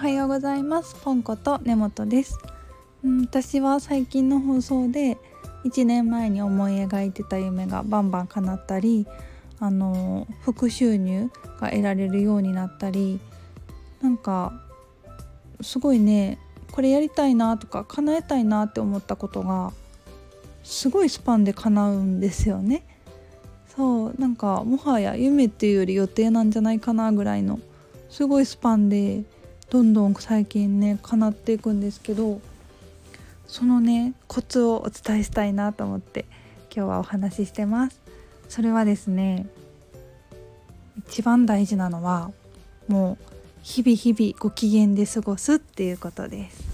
はようございます。ポンコと根本です、うん、私は最近の放送で1年前に思い描いてた夢がバンバン叶ったりあの副収入が得られるようになったりなんかすごいねこれやりたいなとか叶えたいなって思ったことがすごいスパンで叶うんですよね。そうなんかもはや夢っていうより予定なんじゃないかなぐらいのすごいスパンでどんどん最近ね叶っていくんですけどそのねコツをお伝えしたいなと思って今日はお話ししてます。それはですね一番大事なのはもう日々日々ご機嫌で過ごすっていうことです。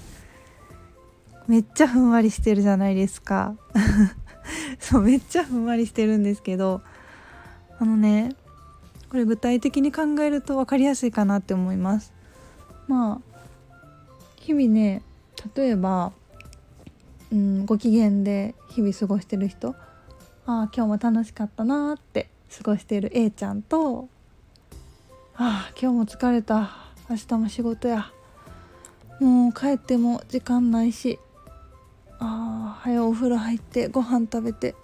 めっちゃふんわりしてるじゃないですか。そうめっちゃふんわりしてるんですけどあのねこれ具体的に考えると分かりやすいかなって思います。まあ日々ね例えば、うん、ご機嫌で日々過ごしてる人ああ今日も楽しかったなって過ごしている A ちゃんとああ今日も疲れた明日も仕事やもう帰っても時間ないしああ早お風呂入ってご飯食べて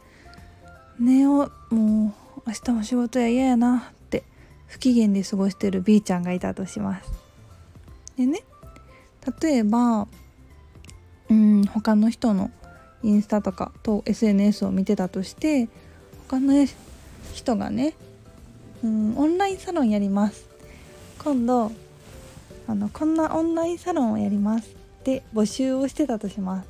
寝ようもう明日も仕事や嫌やなって不機嫌で過ごしてる B ちゃんがいたとします。でね例えばうん他の人のインスタとかと SNS を見てたとして他の人がねうんオンラインサロンやります。今度あのこんなオンラインサロンをやりますって募集をしてたとします。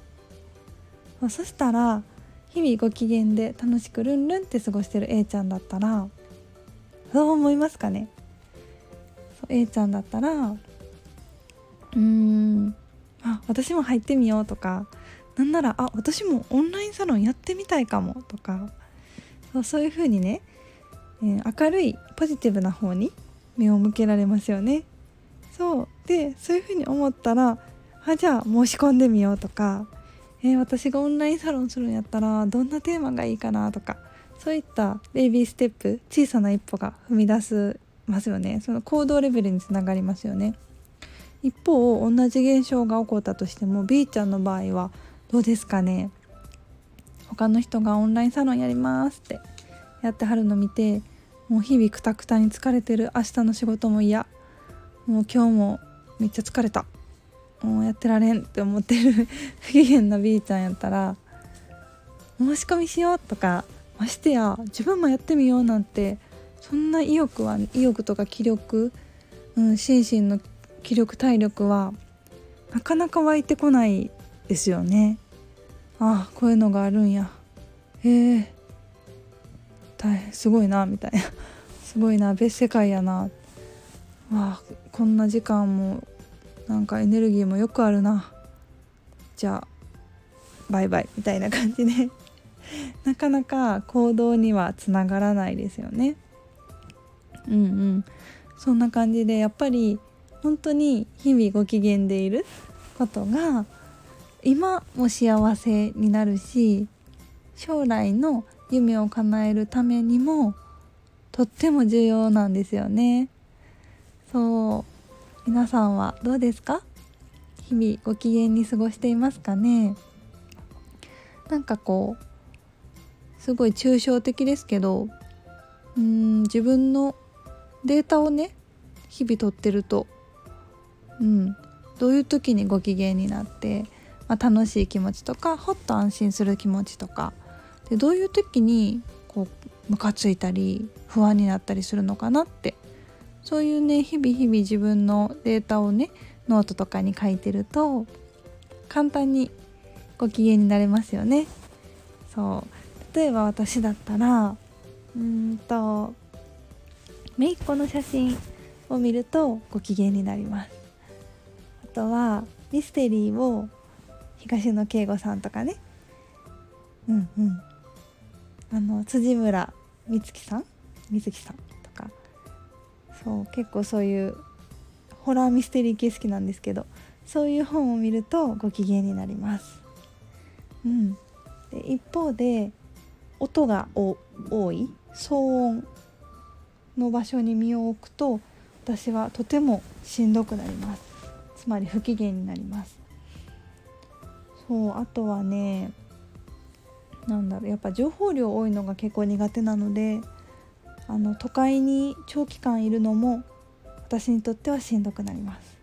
まそしたら日々ご機嫌で楽しくルンルンって過ごしてる A ちゃんだったらどう思いますかね？A ちゃんだったらうーん。あ私も入ってみようとか。なんならあ私もオンラインサロンやってみたいかもとか。そうそういう風にね、えー、明るいポジティブな方に目を向けられますよね。そう。でそういう風に思ったらあじゃあ申し込んでみようとか。えー、私がオンラインサロンするんやったらどんなテーマがいいかなとか。そういったベイビーステップ小さな一歩が踏み出すますよね。その行動レベルにつながりますよね。一方同じ現象が起こったとしても B ちゃんの場合はどうですかね？他の人がオンラインサロンやりますってやってはるの見てもう日々くたくたに疲れてる明日の仕事も嫌もう今日もめっちゃ疲れたもうやってられんって思ってる不機嫌な B ちゃんやったら申し込みしようとかましてや自分もやってみようなんてそんな意欲は意欲とか気力、うん、心身の気力体力はなかなか湧いてこないですよね。ああこういうのがあるんや。へえ。大変すごいなみたいな。すごいな別世界やな。あこんな時間もなんかエネルギーもよくあるな。じゃあバイバイみたいな感じで。なかなか行動にはつながらないですよね。うんうん。そんな感じでやっぱり本当に日々ご機嫌でいることが今も幸せになるし将来の夢を叶えるためにもとっても重要なんですよね。そう。皆さんはどうですか？日々ご機嫌に過ごしていますかね？なんかこうすごい抽象的ですけどうーん自分のデータをね日々取ってると、うん、どういう時にご機嫌になって、まあ、楽しい気持ちとかほっと安心する気持ちとか。でどういう時にこうムカついたり不安になったりするのかなって。そういうね日々日々自分のデータをねノートとかに書いてると簡単にご機嫌になれますよね。そう。例えば私だったらうんと姪っ子の写真を見るとご機嫌になります。とはミステリーを東野圭吾さんとかねうんうんあの辻村美月さん美月さんとかそう結構そういうホラーミステリー系好きなんですけどそういう本を見るとご機嫌になります。うん、で一方で音が多い騒音の場所に身を置くと私はとてもしんどくなりますつまり不機嫌になります。そうあとはねなんだろうやっぱ情報量多いのが結構苦手なのであの都会に長期間いるのも私にとってはしんどくなります。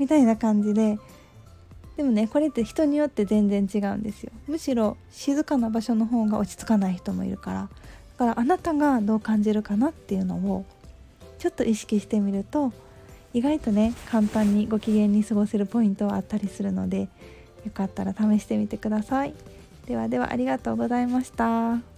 みたいな感じででもねこれって人によって全然違うんですよ。むしろ静かな場所の方が落ち着かない人もいるから。だからあなたがどう感じるかなっていうのをちょっと意識してみると意外とね簡単にご機嫌に過ごせるポイントはあったりするのでよかったら試してみてください。ではではありがとうございました。